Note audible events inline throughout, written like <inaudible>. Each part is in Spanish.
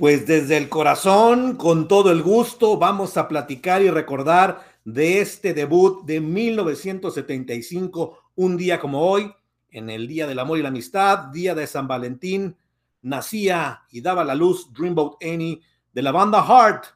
Pues desde el corazón, con todo el gusto, vamos a platicar y recordar de este debut de 1975, un día como hoy, en el Día del Amor y la Amistad, Día de San Valentín, nacía y daba la luz Dreamboat Annie de la banda Heart,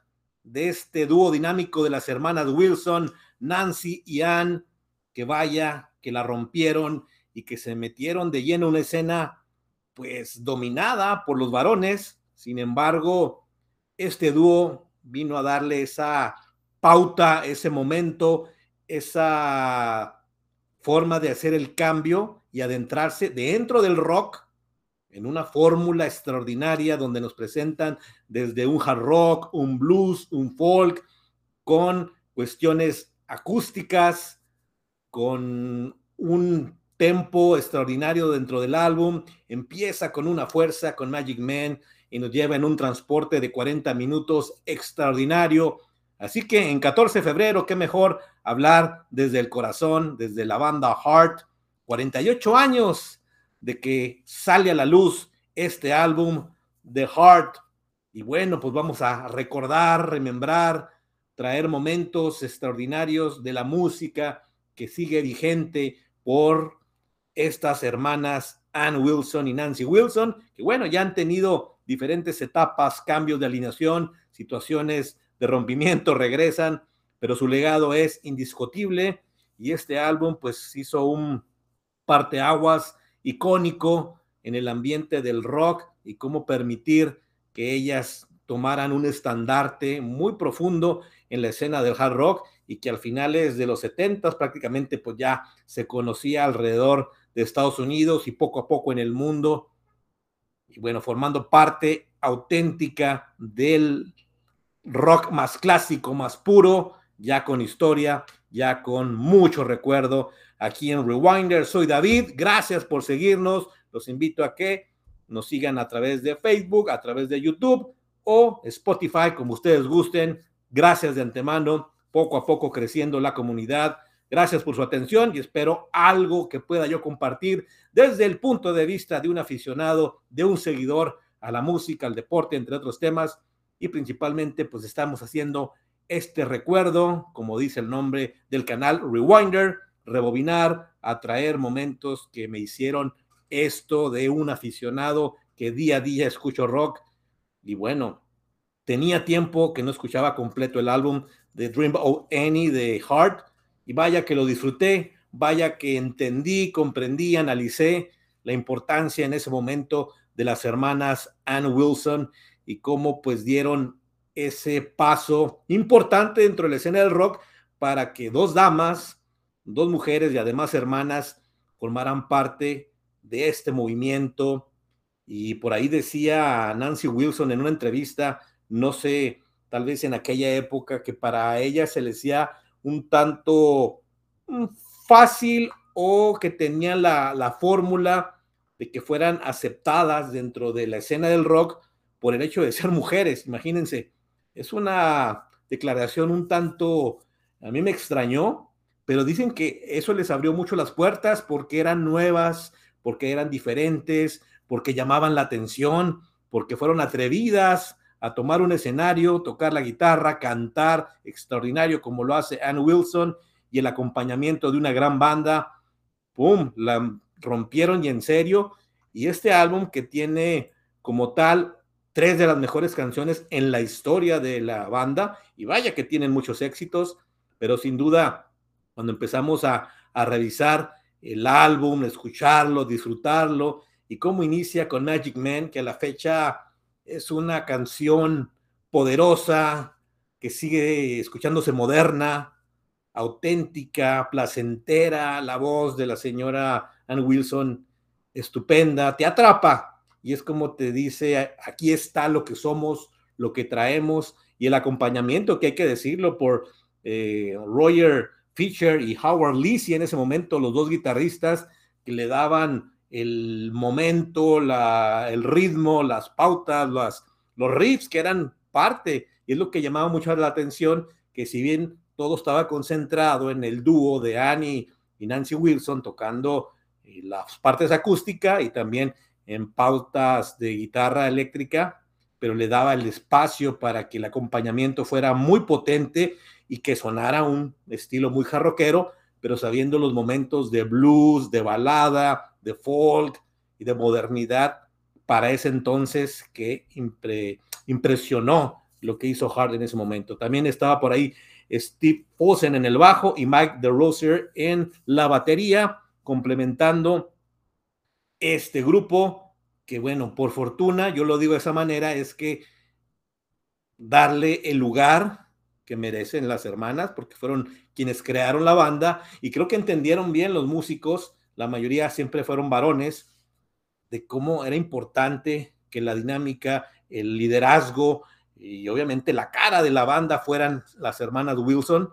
de este dúo dinámico de las hermanas Wilson, Nancy y Ann, que vaya, que la rompieron y que se metieron de lleno en una escena pues dominada por los varones sin embargo, este dúo vino a darle esa pauta, ese momento, esa forma de hacer el cambio y adentrarse dentro del rock en una fórmula extraordinaria donde nos presentan desde un hard rock, un blues, un folk, con cuestiones acústicas, con un tempo extraordinario dentro del álbum, empieza con una fuerza, con Magic Man, y nos lleva en un transporte de 40 minutos extraordinario. Así que en 14 de febrero, qué mejor hablar desde el corazón, desde la banda Heart, 48 años de que sale a la luz este álbum de Heart. Y bueno, pues vamos a recordar, remembrar, traer momentos extraordinarios de la música que sigue vigente por estas hermanas Ann Wilson y Nancy Wilson, que bueno, ya han tenido diferentes etapas, cambios de alineación, situaciones de rompimiento, <laughs> regresan, pero su legado es indiscutible. Y este álbum pues hizo un parteaguas icónico en el ambiente del rock y cómo permitir que ellas tomaran un estandarte muy profundo en la escena del hard rock y que al finales de los 70 prácticamente pues ya se conocía alrededor de Estados Unidos y poco a poco en el mundo y bueno, formando parte auténtica del rock más clásico, más puro, ya con historia, ya con mucho recuerdo aquí en Rewinder. Soy David, gracias por seguirnos. Los invito a que nos sigan a través de Facebook, a través de YouTube o Spotify, como ustedes gusten. Gracias de antemano, poco a poco creciendo la comunidad Gracias por su atención y espero algo que pueda yo compartir desde el punto de vista de un aficionado, de un seguidor a la música, al deporte, entre otros temas. Y principalmente, pues estamos haciendo este recuerdo, como dice el nombre del canal, Rewinder, rebobinar, atraer momentos que me hicieron esto de un aficionado que día a día escucho rock. Y bueno, tenía tiempo que no escuchaba completo el álbum de Dream of Annie de Heart y vaya que lo disfruté, vaya que entendí, comprendí, analicé la importancia en ese momento de las hermanas Ann Wilson y cómo pues dieron ese paso importante dentro de la escena del rock para que dos damas, dos mujeres y además hermanas formaran parte de este movimiento. Y por ahí decía Nancy Wilson en una entrevista, no sé, tal vez en aquella época, que para ella se le decía un tanto mm, fácil o que tenían la, fórmula de que fueran aceptadas dentro de la escena del rock por el hecho de ser mujeres. Imagínense, es una declaración un tanto, a mí me extrañó, pero dicen que eso les abrió mucho las puertas porque eran nuevas, porque eran diferentes, porque llamaban la atención, porque fueron atrevidas, a tomar un escenario, tocar la guitarra, cantar extraordinario como lo hace Ann Wilson y el acompañamiento de una gran banda, ¡pum! La rompieron y en serio. Y este álbum que tiene como tal tres de las mejores canciones en la historia de la banda, y vaya que tienen muchos éxitos, pero sin duda, cuando empezamos a, revisar el álbum, escucharlo, disfrutarlo, y cómo inicia con Magic Man, que a la fecha es una canción poderosa que sigue escuchándose moderna, auténtica, placentera, la voz de la señora Ann Wilson, estupenda, te atrapa. Y es como te dice, aquí está lo que somos, lo que traemos y el acompañamiento que hay que decirlo por eh, Roger Fisher y Howard Lisi en ese momento, los dos guitarristas que le daban el momento, la, el ritmo, las pautas, las, los riffs que eran parte, y es lo que llamaba mucho la atención, que si bien todo estaba concentrado en el dúo de Annie y Nancy Wilson tocando eh, las partes acústicas y también en pautas de guitarra eléctrica, pero le daba el espacio para que el acompañamiento fuera muy potente y que sonara un estilo muy jarroquero, pero sabiendo los momentos de blues, de balada, de folk y de modernidad para ese entonces que impresionó lo que hizo Hart en ese momento. También estaba por ahí Steve Posen en el bajo y Mike DeRosier en la batería, complementando este grupo que, bueno, por fortuna, yo lo digo de esa manera, es que darle el lugar que merecen las hermanas, porque fueron quienes crearon la banda y creo que entendieron bien los músicos, la mayoría siempre fueron varones, de cómo era importante que la dinámica, el liderazgo, y obviamente la cara de la banda fueran las hermanas Wilson.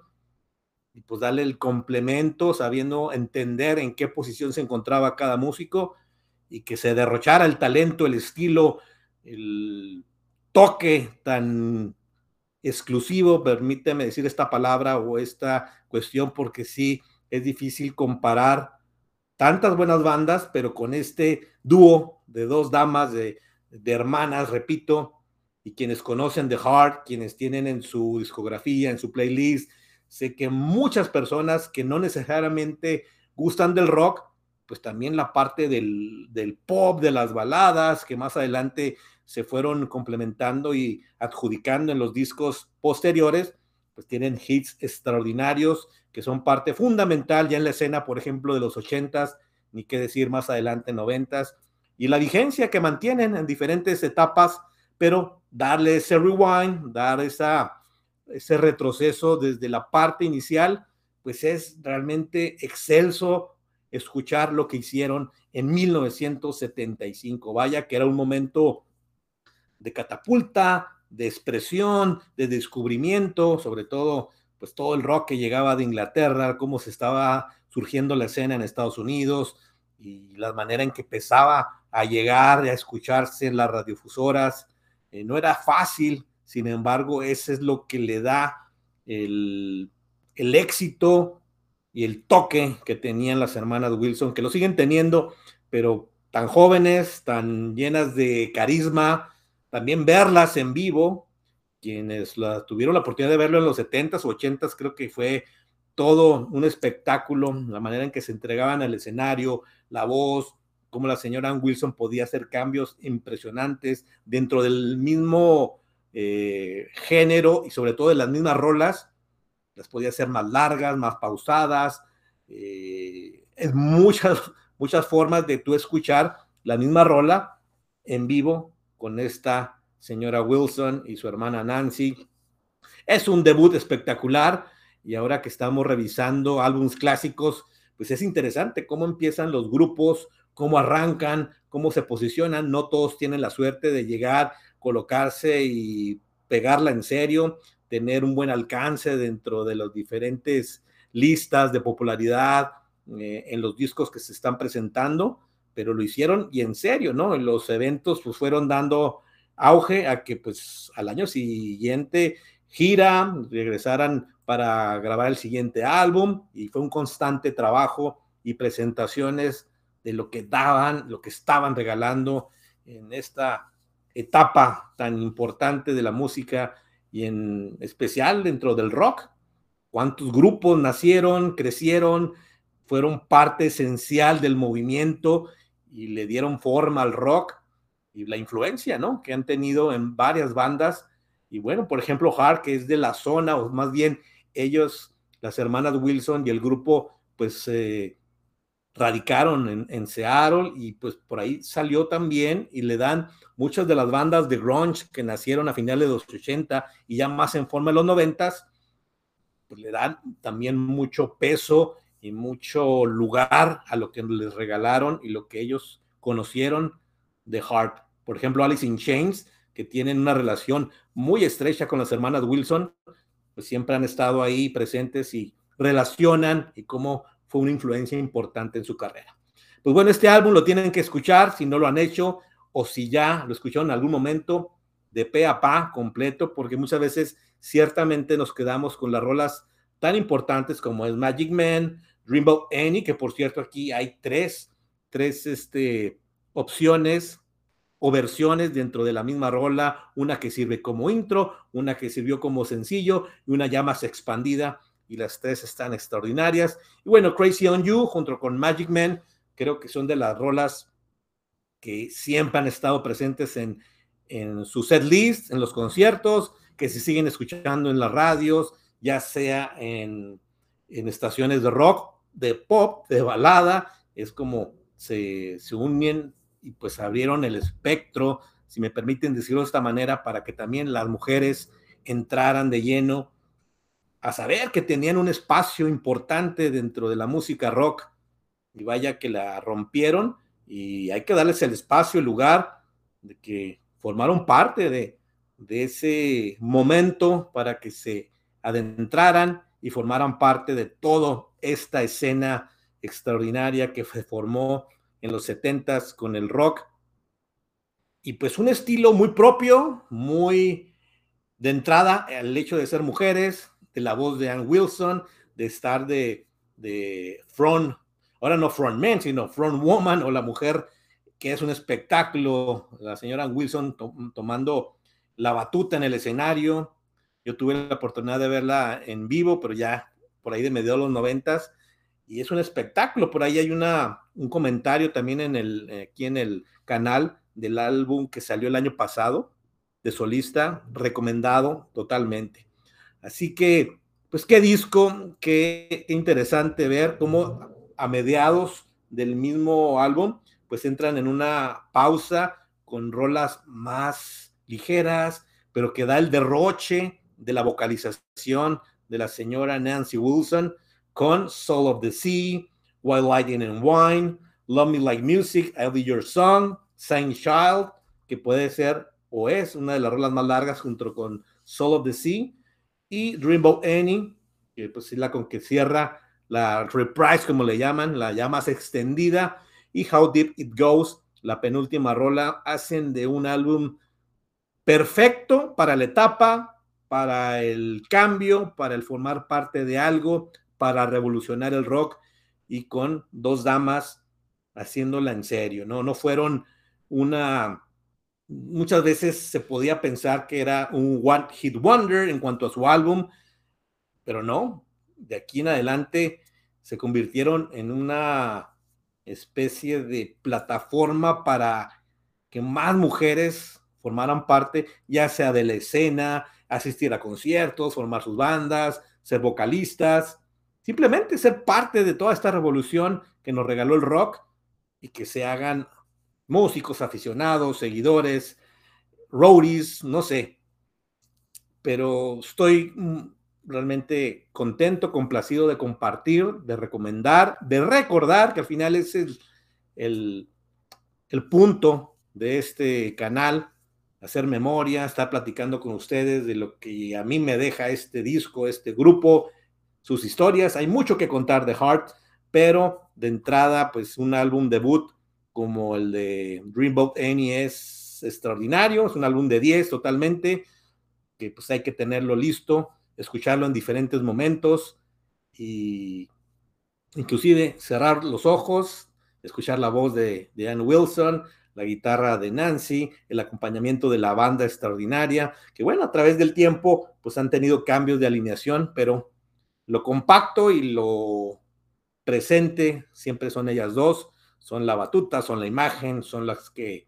Y pues darle el complemento sabiendo entender en qué posición se encontraba cada músico y que se derrochara el talento, el estilo, el toque tan exclusivo, permíteme decir esta palabra o esta cuestión porque sí es difícil comparar tantas buenas bandas, pero con este dúo de dos damas, de, hermanas, repito, y quienes conocen The Heart, quienes tienen en su discografía, en su playlist, sé que muchas personas que no necesariamente gustan del rock, pues también la parte del, pop, de las baladas, que más adelante se fueron complementando y adjudicando en los discos posteriores, pues tienen hits extraordinarios que son parte fundamental ya en la escena, por ejemplo, de los ochentas, ni qué decir más adelante, noventas, y la vigencia que mantienen en diferentes etapas pero darle ese rewind, dar esa, ese retroceso desde la parte inicial, pues es realmente excelso escuchar lo que hicieron en 1975. Vaya que era un momento de catapulta, de expresión, de descubrimiento, sobre todo, pues todo el rock que llegaba de Inglaterra, cómo se estaba surgiendo la escena en Estados Unidos y la manera en que empezaba a llegar, a escucharse en las radiofusoras, eh, no era fácil, sin embargo, ese es lo que le da el, el éxito y el toque que tenían las hermanas Wilson, que lo siguen teniendo, pero tan jóvenes, tan llenas de carisma, también verlas en vivo, quienes la, tuvieron la oportunidad de verlo en los 70s o 80s, creo que fue todo un espectáculo, la manera en que se entregaban al escenario, la voz, cómo la señora Wilson podía hacer cambios impresionantes dentro del mismo eh, género y sobre todo de las mismas rolas, las podía hacer más largas, más pausadas, eh, es <laughs> muchas, muchas formas de tú escuchar la misma rola en vivo con esta señora Wilson y su hermana Nancy. Es un debut espectacular y ahora que estamos revisando álbumes clásicos, pues es interesante cómo empiezan los grupos cómo arrancan, cómo se posicionan. No todos tienen la suerte de llegar, colocarse y pegarla en serio, tener un buen alcance dentro de las diferentes listas de popularidad eh, en los discos que se están presentando, pero lo hicieron y en serio, ¿no? Los eventos pues fueron dando auge a que pues al año siguiente gira, regresaran para grabar el siguiente álbum y fue un constante trabajo y presentaciones de lo que daban, lo que estaban regalando en esta etapa tan importante de la música y en especial dentro del rock. Cuántos grupos nacieron, crecieron, fueron parte esencial del movimiento y le dieron forma al rock y la influencia, ¿no? Que han tenido en varias bandas. Y bueno, por ejemplo, Hart, que es de la zona, o más bien ellos, las hermanas Wilson y el grupo, pues eh, radicaron en, Seattle y pues por ahí salió también y le dan muchas de las bandas de grunge que nacieron a finales de los 80 y ya más en forma de los 90, pues le dan también mucho peso y mucho lugar a lo que les regalaron y lo que ellos conocieron de Heart. Por ejemplo, Alice in Chains, que tienen una relación muy estrecha con las hermanas Wilson, pues siempre han estado ahí presentes y relacionan y cómo fue una influencia importante en su carrera. Pues bueno, este álbum lo tienen que escuchar si no lo han hecho o si ya lo escucharon en algún momento de pe a pa completo, porque muchas veces ciertamente nos quedamos con las rolas tan importantes como es Magic Man, Rainbow Annie, que por cierto aquí hay tres, tres este, opciones o versiones dentro de la misma rola, una que sirve como intro, una que sirvió como sencillo y una ya más expandida y las tres están extraordinarias. Y bueno, Crazy on You junto con Magic Man, creo que son de las rolas que siempre han estado presentes en, en su set list, en los conciertos, que se siguen escuchando en las radios, ya sea en, en estaciones de rock, de pop, de balada, es como se, se unen y pues abrieron el espectro, si me permiten decirlo de esta manera, para que también las mujeres entraran de lleno a saber que tenían un espacio importante dentro de la música rock. Y vaya que la rompieron y hay que darles el espacio, el lugar de que formaron parte de, de ese momento para que se adentraran y formaran parte de toda esta escena extraordinaria que se formó en los 70 con el rock. Y pues un estilo muy propio, muy de entrada, el hecho de ser mujeres, de la voz de Ann Wilson, de estar de, de front, ahora no front man, sino front woman o la mujer que es un espectáculo, la señora Wilson tomando la batuta en el escenario. Yo tuve la oportunidad de verla en vivo, pero ya por ahí de medio de los noventas, y es un espectáculo. Por ahí hay una, un comentario también en el, aquí en el canal del álbum que salió el año pasado de solista, recomendado totalmente. Así que, pues qué disco, qué, interesante ver cómo a mediados del mismo álbum, pues entran en una pausa con rolas más ligeras, pero que da el derroche de la vocalización de la señora Nancy Wilson con Soul of the Sea, While Lighting and Wine, Love Me Like Music, I'll Be Your Song, Saint Child, que puede ser o es una de las rolas más largas junto con Soul of the Sea, y Dreamboat Annie, que pues es la con que cierra la reprise, como le llaman, la ya más extendida, y How Deep It Goes, la penúltima rola, hacen de un álbum perfecto para la etapa, para el cambio, para el formar parte de algo, para revolucionar el rock y con dos damas haciéndola en serio, ¿no? No fueron una... Muchas veces se podía pensar que era un One Hit Wonder en cuanto a su álbum, pero no, de aquí en adelante se convirtieron en una especie de plataforma para que más mujeres formaran parte, ya sea de la escena, asistir a conciertos, formar sus bandas, ser vocalistas, simplemente ser parte de toda esta revolución que nos regaló el rock y que se hagan músicos, aficionados, seguidores, roadies, no sé. Pero estoy mm, realmente contento, complacido de compartir, de recomendar, de recordar que al final es el, el, el punto de este canal, hacer memoria, estar platicando con ustedes de lo que a mí me deja este disco, este grupo, sus historias. Hay mucho que contar de Heart, pero de entrada, pues un álbum debut como el de Dreamboat Annie es extraordinario, es un álbum de 10 totalmente, que pues hay que tenerlo listo, escucharlo en diferentes momentos y inclusive cerrar los ojos, escuchar la voz de, de Wilson, la guitarra de Nancy, el acompañamiento de la banda extraordinaria, que bueno, a través del tiempo pues han tenido cambios de alineación, pero lo compacto y lo presente siempre son ellas dos, son la batuta, son la imagen, son las que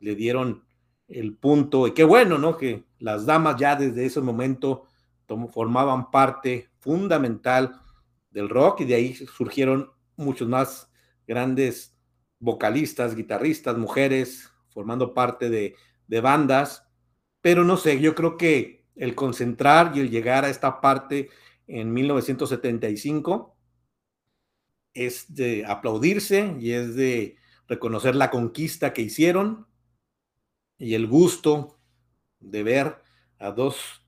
le dieron el punto, y qué bueno, ¿no? Que las damas ya desde ese momento formaban parte fundamental del rock y de ahí surgieron muchos más grandes vocalistas, guitarristas, mujeres, formando parte de, bandas, pero no sé, yo creo que el concentrar y el llegar a esta parte en 1975 es de aplaudirse y es de reconocer la conquista que hicieron y el gusto de ver a dos,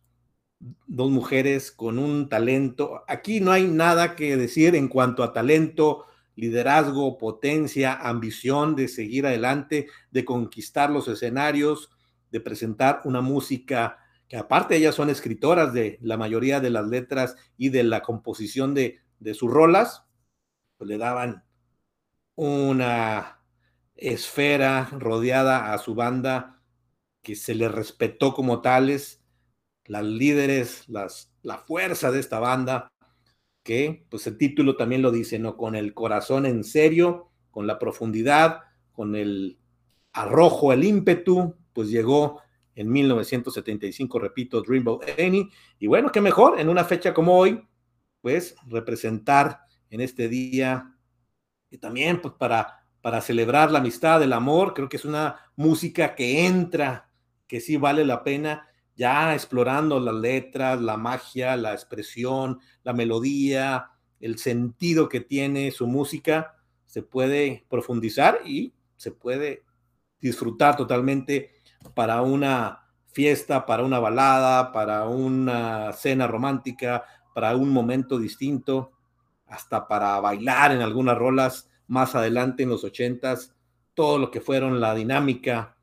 dos mujeres con un talento. Aquí no hay nada que decir en cuanto a talento liderazgo, potencia, ambición de seguir adelante, de conquistar los escenarios, de presentar una música que aparte ellas son escritoras de la mayoría de las letras y de la composición de, sus rolas, pues le daban una esfera rodeada a su banda que se le respetó como tales, las líderes, las, la fuerza de esta banda, que pues el título también lo dice, ¿no? Con el corazón en serio, con la profundidad, con el arrojo, el ímpetu, pues llegó en 1975, repito, Dreamboat Annie. Y bueno, qué mejor en una fecha como hoy, pues representar en este día y también pues para, para celebrar la amistad, el amor, creo que es una música que entra, que sí vale la pena, ya explorando las letras, la magia, la expresión, la melodía, el sentido que tiene su música, se puede profundizar y se puede disfrutar totalmente para una fiesta, para una balada, para una cena romántica, para un momento distinto, hasta para bailar en algunas rolas más adelante en los ochentas, todo lo que fueron la dinámica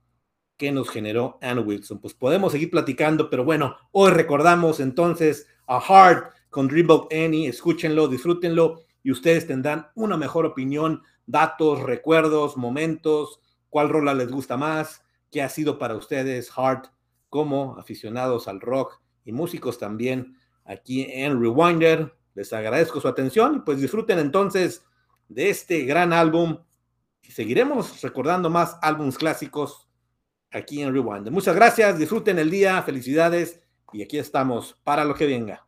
que nos generó Anne Wilson. Pues podemos seguir platicando, pero bueno, hoy recordamos entonces a Heart con Dribble Annie, escúchenlo, disfrútenlo y ustedes tendrán una mejor opinión, datos, recuerdos, momentos, cuál rola les gusta más, que ha sido para ustedes Hard como aficionados al rock y músicos también aquí en Rewinder. Les agradezco su atención y pues disfruten entonces de este gran álbum seguiremos recordando más álbumes clásicos aquí en Rewinder. Muchas gracias, disfruten el día, felicidades y aquí estamos para lo que venga.